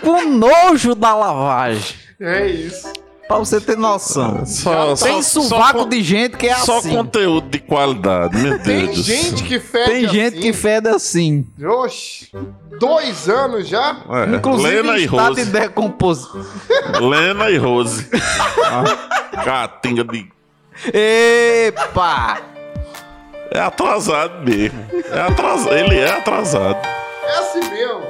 Com nojo da lavagem. É isso. Pra você ter noção. Só, Tem só- sovaco só de gente que é Só assim. conteúdo de qualidade, meu Tem Deus do gente que fede Tem gente assim. que fede assim. Oxe, dois anos já? É, Inclusive Lena e estado de Rose. decomposição. Lena e Rose. Ah, Catinga de. Epa! É atrasado mesmo. É atrasado. Ele é atrasado. É assim mesmo.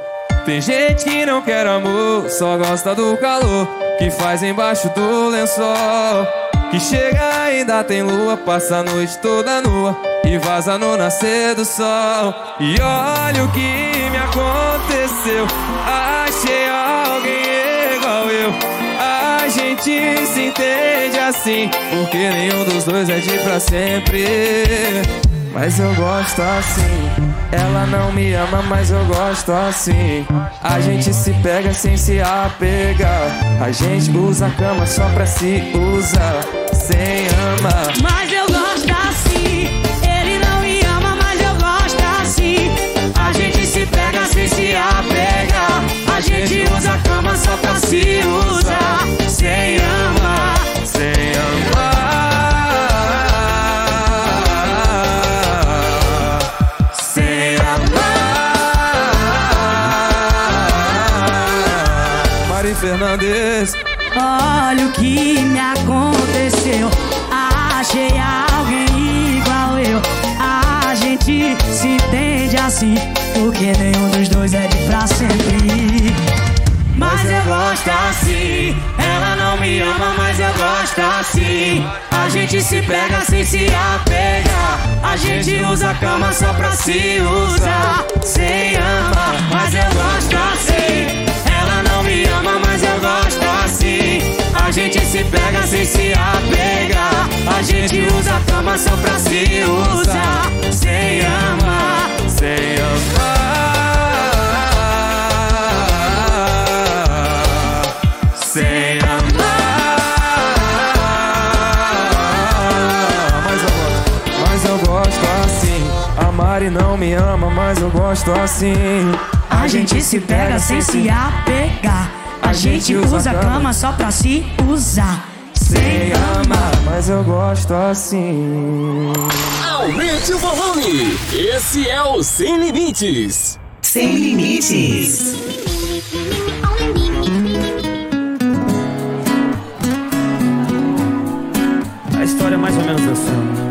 Tem gente que não quer amor, só gosta do calor que faz embaixo do lençol. Que chega ainda tem lua, passa a noite toda nua e vaza no nascer do sol. E olha o que me aconteceu, achei alguém igual eu. A gente se entende assim, porque nenhum dos dois é de pra sempre. Mas eu gosto assim. Ela não me ama, mas eu gosto assim. A gente se pega sem se apegar. A gente usa a cama só pra se usar, sem amar. Mas eu gosto assim. Ele não me ama, mas eu gosto assim. A gente se pega sem se apegar. A gente usa a cama só pra se usar. Fernandes. Olha o que me aconteceu. Achei alguém igual eu. A gente se entende assim. Porque nenhum dos dois é de pra sempre. Mas eu gosto assim. Ela não me ama, mas eu gosto assim. A gente se pega sem se apegar. A gente usa a cama só pra se usar. Sem amar, mas eu gosto assim. Gente se pega sem se apegar. A gente usa a cama só pra se usar. Sem amar, sem amar. Sem amar. Mas eu gosto, eu gosto assim. A Mari não me ama, mas eu gosto assim. A gente se pega sem se apegar. A gente usa a cama só pra se usar. Sem amar, mas eu gosto assim. Aumente o volume. Esse é o Sem Limites. Sem limites. A história é mais ou menos assim.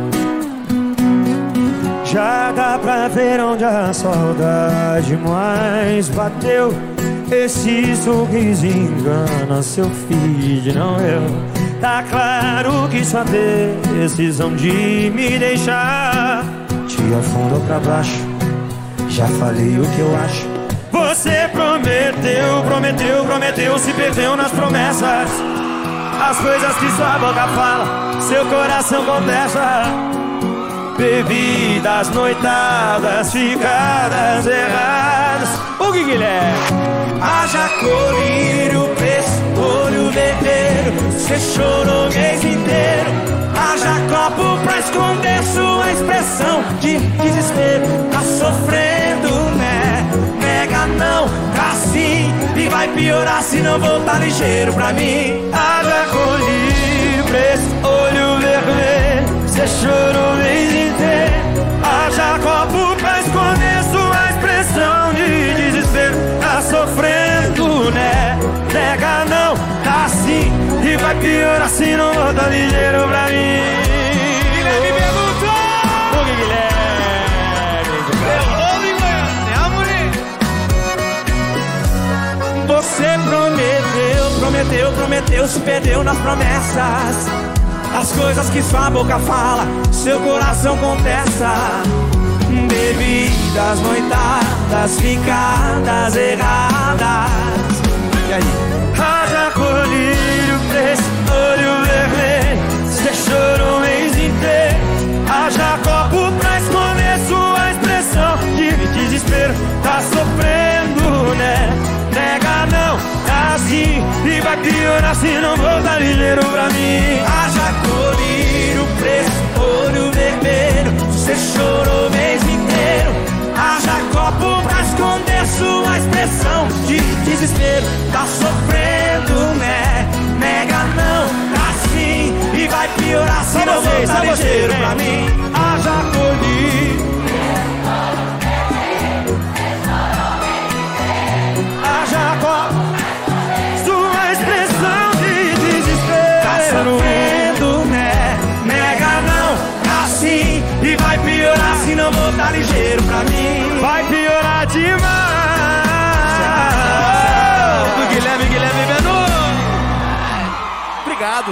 Já dá pra ver onde a saudade mais bateu. Esse sorriso engana seu feed, não eu. Tá claro que sua decisão de me deixar te afundou pra baixo. Já falei o que eu acho. Você prometeu, prometeu, prometeu, se perdeu nas promessas. As coisas que sua boca fala, seu coração contesta. Bebidas, noitadas, ficadas erradas. O que Guilherme? Haja colírio, preço, olho vermelho. Você chorou o mês inteiro. Haja copo pra esconder sua expressão de desespero. Tá sofrendo, né? Nega não, tá sim. E vai piorar se não voltar ligeiro pra mim. Haja colírio, preço, olho vermelho. Você chorou o mês inteiro. Haja copo Nega não, tá sim. E vai piorar se não voltar ligeiro pra mim. Guilherme perguntou! O que Guilherme? Você prometeu, prometeu, prometeu, se perdeu nas promessas. As coisas que sua boca fala, seu coração contesta. Bebidas, noitadas, ficadas erradas. E aí? Haja colírio, preço, olho vermelho. Você chorou o mês inteiro. Haja copo pra esconder sua expressão de desespero. Tá sofrendo, né? Nega não, tá assim. E vai piorar se não voltar dinheiro pra mim. Haja colírio, preço, olho vermelho. Você chorou o mês inteiro. Haja copo pra esconder sua expressão de desespero. Tá sofrendo, né? Nega não, tá sim. E vai piorar se não voltar ligeiro pra mim. Haja colírio. Haja copo. Sua expressão de desespero Tá sofrendo, não voltar ligeiro pra mim Vai piorar demais Do Guilherme Guilherme Benu. Obrigado.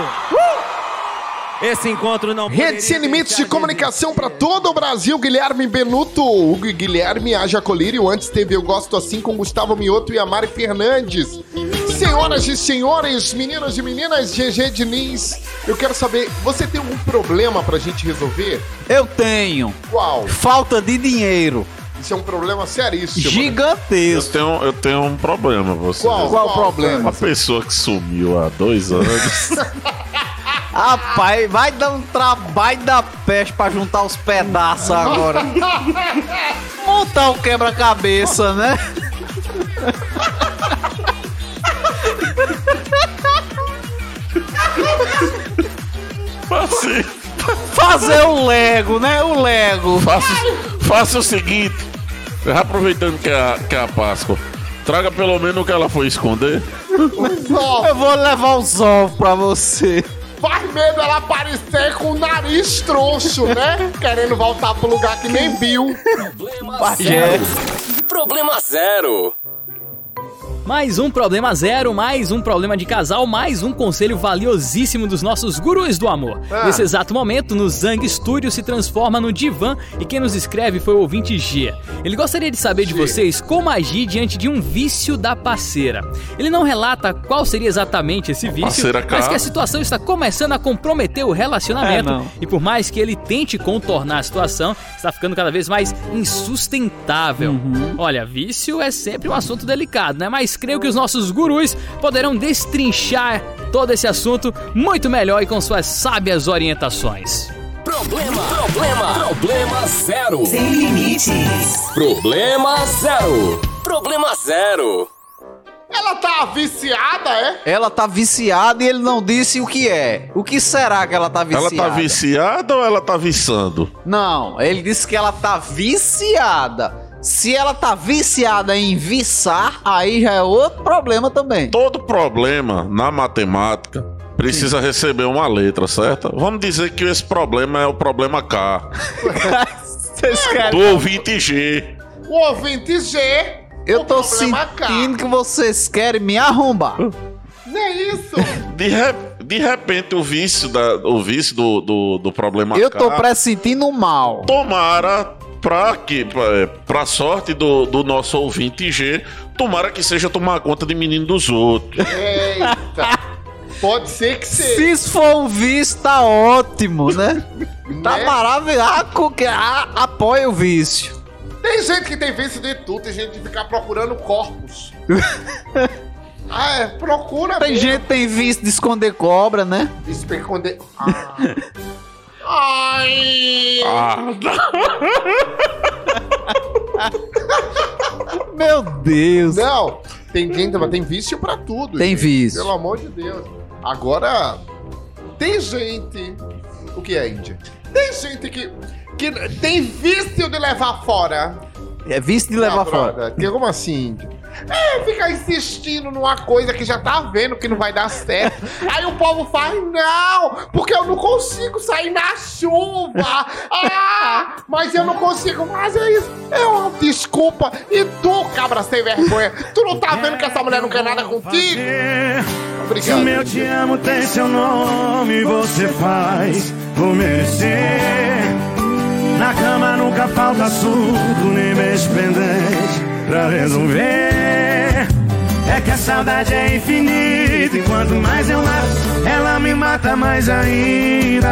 Esse encontro não Rede Sem Limites de Comunicação para todo o Brasil, Guilherme Benuto, Hugo e Guilherme Haja Colírio. Antes teve Eu Gosto Assim com Gustavo Mioto e a Mari Fernandes. Senhoras e senhores, meninos e meninas, GG Diniz, eu quero saber, você tem algum problema pra gente resolver? Eu tenho. Qual? Falta de dinheiro. Isso é um problema seríssimo. Eu Gigantesco. tenho, eu tenho um problema você. Qual? Qual problema? A pessoa que sumiu há dois anos. Rapaz, vai dar um trabalho da peste pra juntar os pedaços agora. Montar o quebra-cabeça, né? Fazer o Lego, né? O Lego. faça, faça o seguinte: aproveitando que é, a, que é a Páscoa, traga pelo menos o que ela foi esconder. Eu vou levar os ovos pra você. Faz medo ela aparecer com o nariz troncho, né? Querendo voltar pro lugar que nem viu. Problema zero. Problema zero. Mais um problema zero, mais um problema de casal, mais um conselho valiosíssimo dos nossos gurus do amor. Ah. Nesse exato momento, no Zang Studio se transforma no divã e quem nos escreve foi o ouvinte G. Ele gostaria de saber de vocês como agir diante de um vício da parceira. Ele não relata qual seria exatamente esse vício, mas que a situação está começando a comprometer o relacionamento É, e por mais que ele tente contornar a situação, está ficando cada vez mais insustentável. Uhum. Olha, vício é sempre um assunto delicado, né? Mas creio que os nossos gurus poderão destrinchar todo esse assunto muito melhor e com suas sábias orientações. Problema, problema, problema zero. Sem limites. Problema zero. Problema zero. Ela tá viciada, é? Ela tá viciada e ele não disse o que é. O que será que ela tá viciada? Ela tá viciada ou ela tá viçando? Não, ele disse que ela tá viciada. Se ela tá viciada em viçar, aí já é outro problema também. Todo problema na matemática precisa receber uma letra, certo? Vamos dizer que esse problema é o problema K. Vocês querem- Do ouvinte G. O ouvinte G. Eu o tô sentindo que vocês querem me arrombar. Não é isso? De, re- de repente, o vício, da, o vício do, do, do problema Eu K. tô pressentindo mal. Tomara pra que, pra, é, sorte do, do nosso ouvinte G, tomara que seja tomar conta de menino dos outros. Eita. Pode ser que seja. Se isso for um vício, tá ótimo, né? Tá Né? maravilhoso. Ah, ah, Apoia o vício. Tem gente que tem vício de tudo, tem gente que fica procurando corpos. ah, é, procura Tem mesmo. gente que tem vício de esconder cobra, né? Esconder. Ah. Ai! Ah, Meu Deus. Não, tem gente, mas tem vício pra tudo. Tem gente. vício. Pelo amor de Deus. Agora, tem gente. O que é, Índia? Tem gente que, que tem vício de levar fora. É vício de levar Ah, fora. que- Como assim? É, ficar insistindo numa coisa que já tá vendo que não vai dar certo. Aí o povo faz, não, porque eu não consigo sair na chuva. Ah, mas eu não consigo fazer isso. É uma desculpa. E tu, cabra sem vergonha, tu não tá vendo que essa mulher não quer nada contigo? Se o meu te amo tem seu nome, você faz por merecer. Na cama nunca falta assunto, nem beijo pendente pra resolver. É que a saudade é infinita e quanto mais eu mato, ela me mata mais ainda.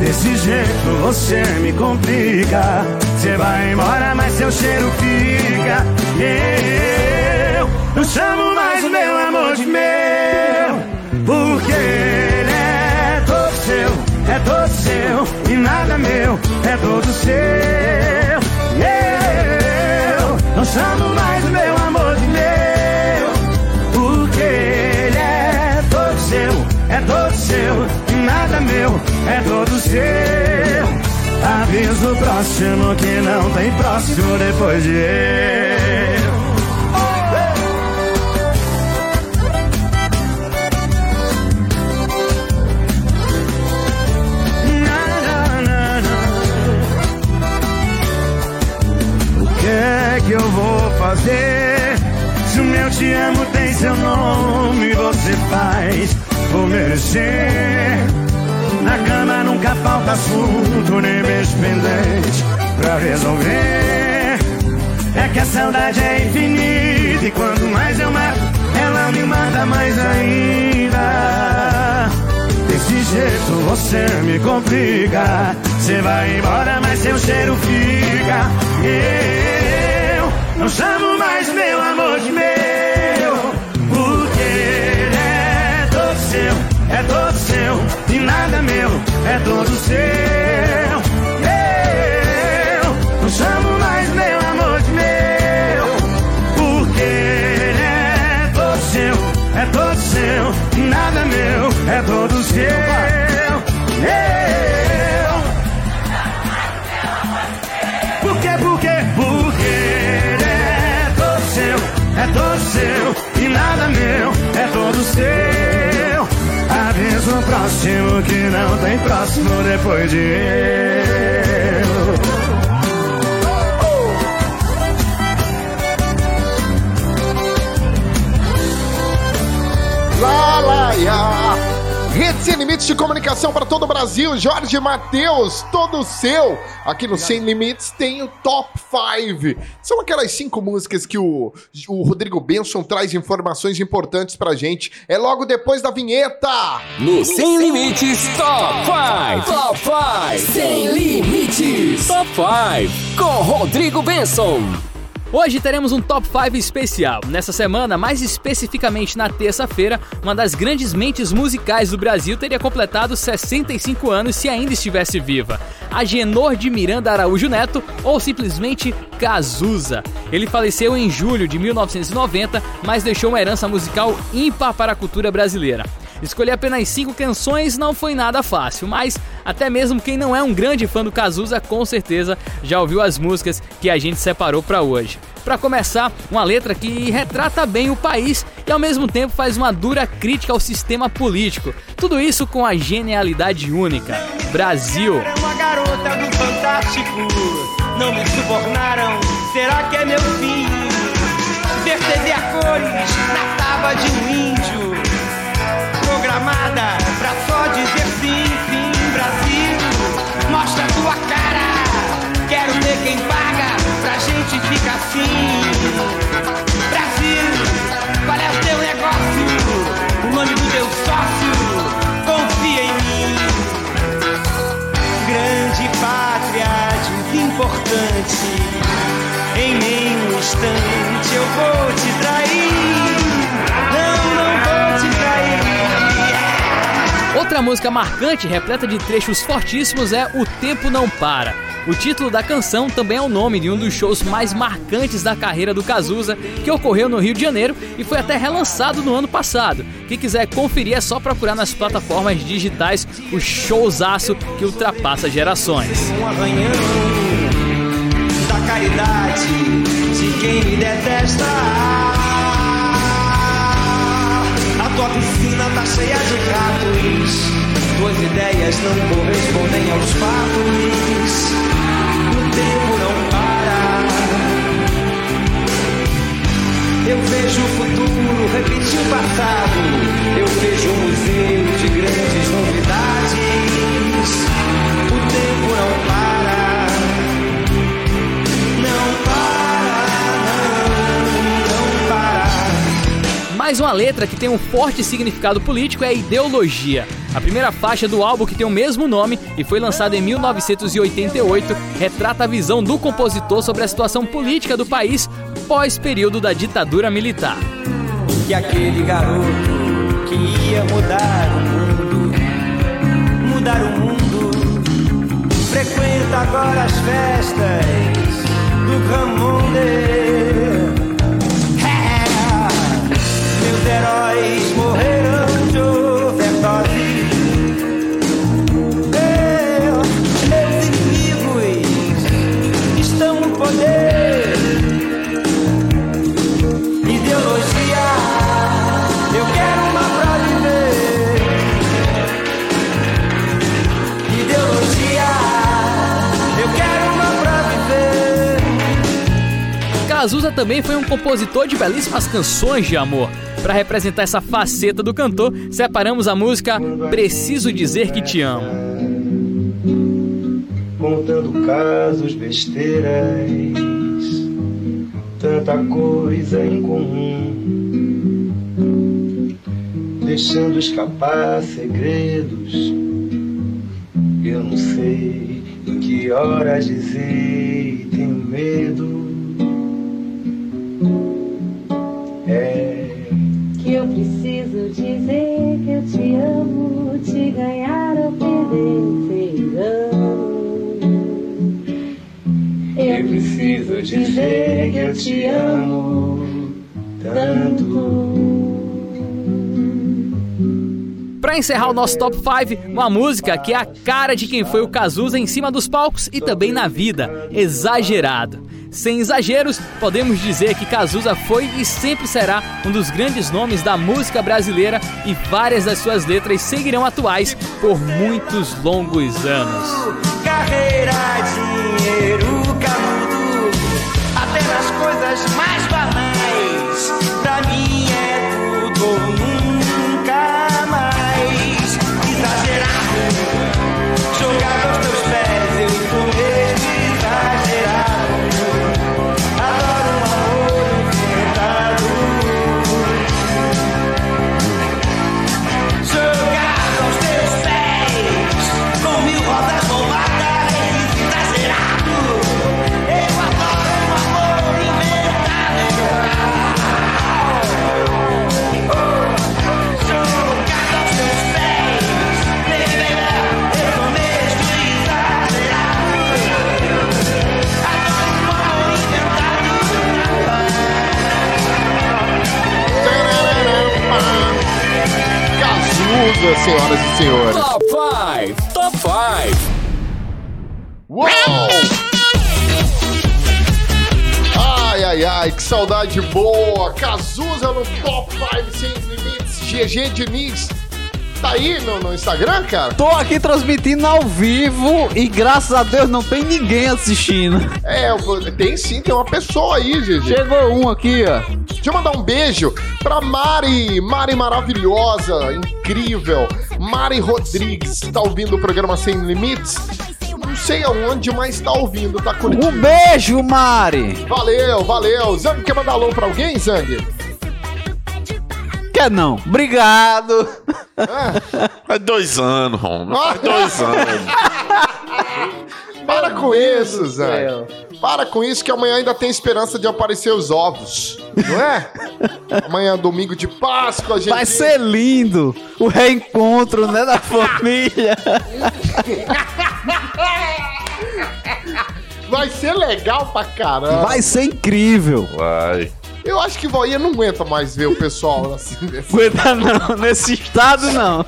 Desse jeito você me complica. Você vai embora, mas seu cheiro fica. Eu não chamo mais o meu amor de meu, porque é todo seu e nada meu, é todo seu. Eu não chamo mais o meu amor de meu, porque ele é todo seu, é todo seu e nada meu, é todo seu. Aviso o próximo que não tem próximo depois de eu. Fazer? Se o meu te amo tem seu nome, você faz por merecer. Na cama nunca falta assunto, nem beijo pendente pra resolver. É que a saudade é infinita e quanto mais eu mato, ela me mata mais ainda. Desse jeito você me complica. Você vai embora, mas seu cheiro fica. Eu não chamo é todo seu e nada meu, é todo seu. Eu não chamo mais meu amor de meu, porque é todo seu, é todo seu e nada meu, é todo seu. Eu por quê, por quê? Porque próximo que não tem próximo depois de eu. Lá, lá. Rede Sem Limites de Comunicação para todo o Brasil, Jorge Matheus, todo seu. Aqui no Sem Limites tem o Top 5. São aquelas cinco músicas que o, o Rodrigo Benson traz informações importantes pra gente. É logo depois da vinheta. No Sem Limites Top 5. Top 5. Sem Limites. Top 5. Com Rodrigo Benson. Hoje teremos um Top 5 especial. Nessa semana, mais especificamente na terça-feira, uma das grandes mentes musicais do Brasil teria completado 65 anos se ainda estivesse viva. Agenor de Miranda Araújo Neto, ou simplesmente Cazuza. Ele faleceu em julho de 1990, mas deixou uma herança musical ímpar para a cultura brasileira. Escolher apenas cinco canções não foi nada fácil, mas até mesmo quem não é um grande fã do Cazuza com certeza já ouviu as músicas que a gente separou para hoje. Para começar, uma letra que retrata bem o país e ao mesmo tempo faz uma dura crítica ao sistema político. Tudo isso com a genialidade única. Brasil. Não me subornaram, será que é meu fim? A cores na tábua de um índio. Programada pra só dizer sim, sim, Brasil. Mostra tua cara, quero ver quem paga Outra música marcante, repleta de trechos fortíssimos, é O Tempo Não Para. O título da canção também é o nome de um dos shows mais marcantes da carreira do Cazuza, que ocorreu no Rio de Janeiro e foi até relançado no ano passado. Quem quiser conferir é só procurar nas plataformas digitais o showzaço que ultrapassa gerações. Um arranhão da caridade de quem me detesta. A tua piscina tá cheia de ratos. Tuas ideias não correspondem aos fatos. O tempo não para. Eu vejo o futuro repetir o passado. Eu vejo um museu de grandes novidades. Mais uma letra que tem um forte significado político é Ideologia. A primeira faixa do álbum, que tem o mesmo nome e foi lançado em 1988, retrata a visão do compositor sobre a situação política do país pós-período da ditadura militar. Que aquele garoto que ia mudar o mundo, mudar o mundo, frequenta agora as festas do Ramonde. Também foi um compositor de belíssimas canções de amor. Para representar essa faceta do cantor, separamos a música Preciso Dizer Que Te Amo. contando casos, besteiras, tanta coisa em comum, deixando escapar segredos. Eu não sei em que horas dizer tenho medo. Para encerrar o nosso top 5, uma música que é a cara de quem foi o Cazuza em cima dos palcos e também na vida, Exagerado. Sem exageros, podemos dizer que Cazuza foi e sempre será um dos grandes nomes da música brasileira e várias das suas letras seguirão atuais por muitos longos anos. Carreira, dinheiro, senhores. Top 5, Top 5. Uou! Ai, ai, ai, que saudade boa! Cazuza no Top 5 Sem Limites. GG Diniz. Tá aí no, no Instagram, cara? Tô aqui transmitindo ao vivo e graças a Deus não tem ninguém assistindo. É, tem sim, tem uma pessoa aí, GG. Chegou um aqui, ó. Deixa eu mandar um beijo pra Mari, Mari maravilhosa, incrível. Mari Rodrigues, tá ouvindo o programa Sem Limites? Não sei aonde, mas tá ouvindo, tá curtindo. Um beijo, Mari. Valeu, valeu. Zang, quer mandar alô pra alguém, Zang? Quer não? Obrigado. Faz dois anos, homem. Faz dois anos. Para com isso, Zang. Para com isso que amanhã ainda tem esperança de aparecer os ovos, não é? amanhã, domingo de Páscoa, a gente... Vai ser lindo o reencontro, né, da família. Vai ser legal pra caramba. Vai ser incrível. Vai. Eu acho que Voinha não aguenta mais ver o pessoal assim. Desse... Aguenta não, nesse estado não.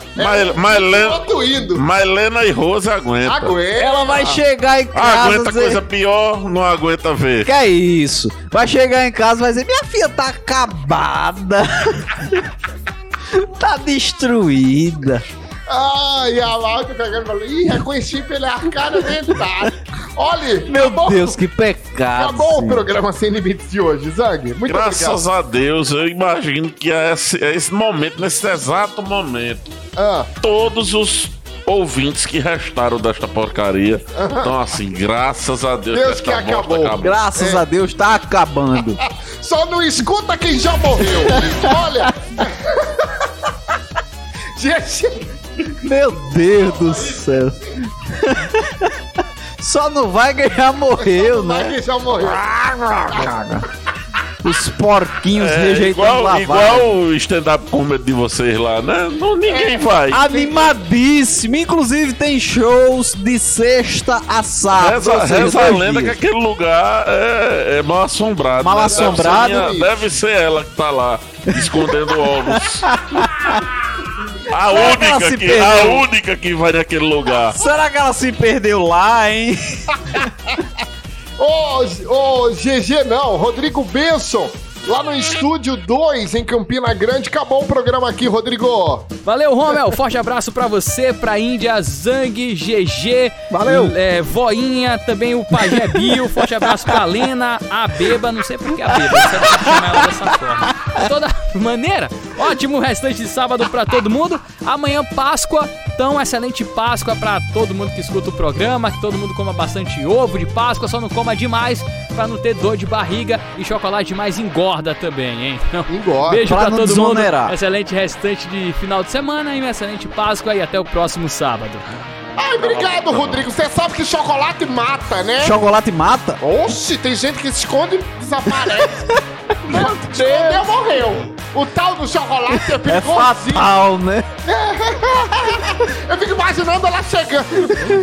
Indo. mas Lena e Rosa aguenta. Aguenta. Ela vai chegar em casa. Aguenta dizer- coisa pior, não aguenta ver. Que é isso? Vai chegar em casa e vai dizer: Minha filha tá acabada. tá destruída. Ai, a Laura pegando e falou: Ih, reconheci pela arcada dentária. Olha, Meu acabou, Deus, que pecado. acabou o programa Sem Limites de hoje, Zang. Muito Graças obrigado. a Deus, eu imagino que é esse, é esse momento, nesse exato momento, Ah, todos os ouvintes que restaram desta porcaria estão assim, graças a Deus, Deus que bosta acabou. Graças É. a Deus tá acabando. Só não escuta quem já morreu. Olha. Gente, Meu Deus do céu. Só não vai ganhar morreu, vai né? quem já morreu. Os porquinhos É, rejeitando igual, lavagem. igual o stand-up comedy de vocês lá, né? Não, ninguém vai. Animadíssimo. Inclusive tem shows de sexta a sábado. Reza, a lenda que aquele lugar é, é mal assombrado. Mal né? assombrado? Deve ser, minha- deve ser ela que tá lá, escondendo ovos. A única, que, perdeu? a única que vai naquele lugar. Será que ela se perdeu lá, hein? Ô, ô, GG não, Rodrigo Benson, lá no estúdio 2 em Campina Grande. Acabou o programa aqui, Rodrigo. Valeu, Romel. Forte abraço pra você, pra Índia, Zang, GG. Valeu. É, Voinha, também o Pajé Bio. Forte abraço pra Lena, a Beba. Não sei por que a Beba, você tem que chamar ela dessa forma. De toda maneira, ótimo restante de sábado pra todo mundo. Amanhã, Páscoa. Então, excelente Páscoa pra todo mundo que escuta o programa. Que todo mundo coma bastante ovo de Páscoa. Só não coma demais pra não ter dor de barriga. E chocolate demais engorda também, hein? Então, Engorda. Beijo Pra pra, todo desonerar. mundo. Excelente restante de final de semana e uma excelente Páscoa e até o próximo sábado. Ai, obrigado, Rodrigo. Você sabe que chocolate mata, né? Chocolate mata? Oxe, tem gente que se esconde e desaparece. Não, escondeu, morreu. O tal do chocolate é É perigosinho. fatal, né? Eu fico imaginando ela chegando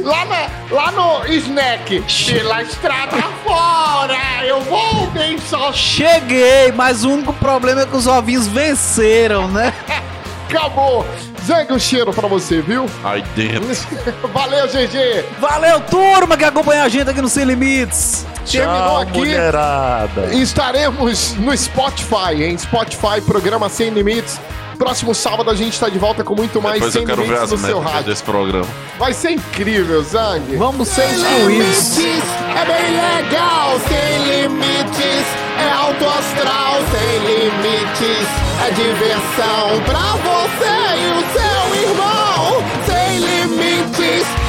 lá, na- lá no snack. Pela estrada fora, eu vou bem só. Cheguei, mas o único problema é que os ovinhos venceram, né? Acabou. Zang, um cheiro pra você, viu? Aí dentro. Valeu, GG. Valeu, turma, que acompanha a gente aqui no Sem Limites. Terminou Tchau, aqui. mulherada. Estaremos no Spotify, em Spotify, programa Sem Limites. Próximo sábado a gente tá de volta com muito mais Depois Sem Limites as no seu rádio. desse programa. Vai ser incrível, Zang. Vamos ser excluídos. limites, é bem legal, sem limites, é alto astral, sem limites, é diversão pra você e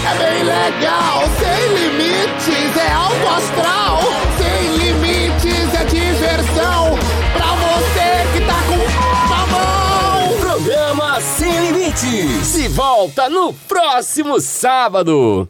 é bem legal, sem limites, é alto astral, sem limites, é diversão pra você que tá com a mão. Programa Sem Limites. Se volta no próximo sábado.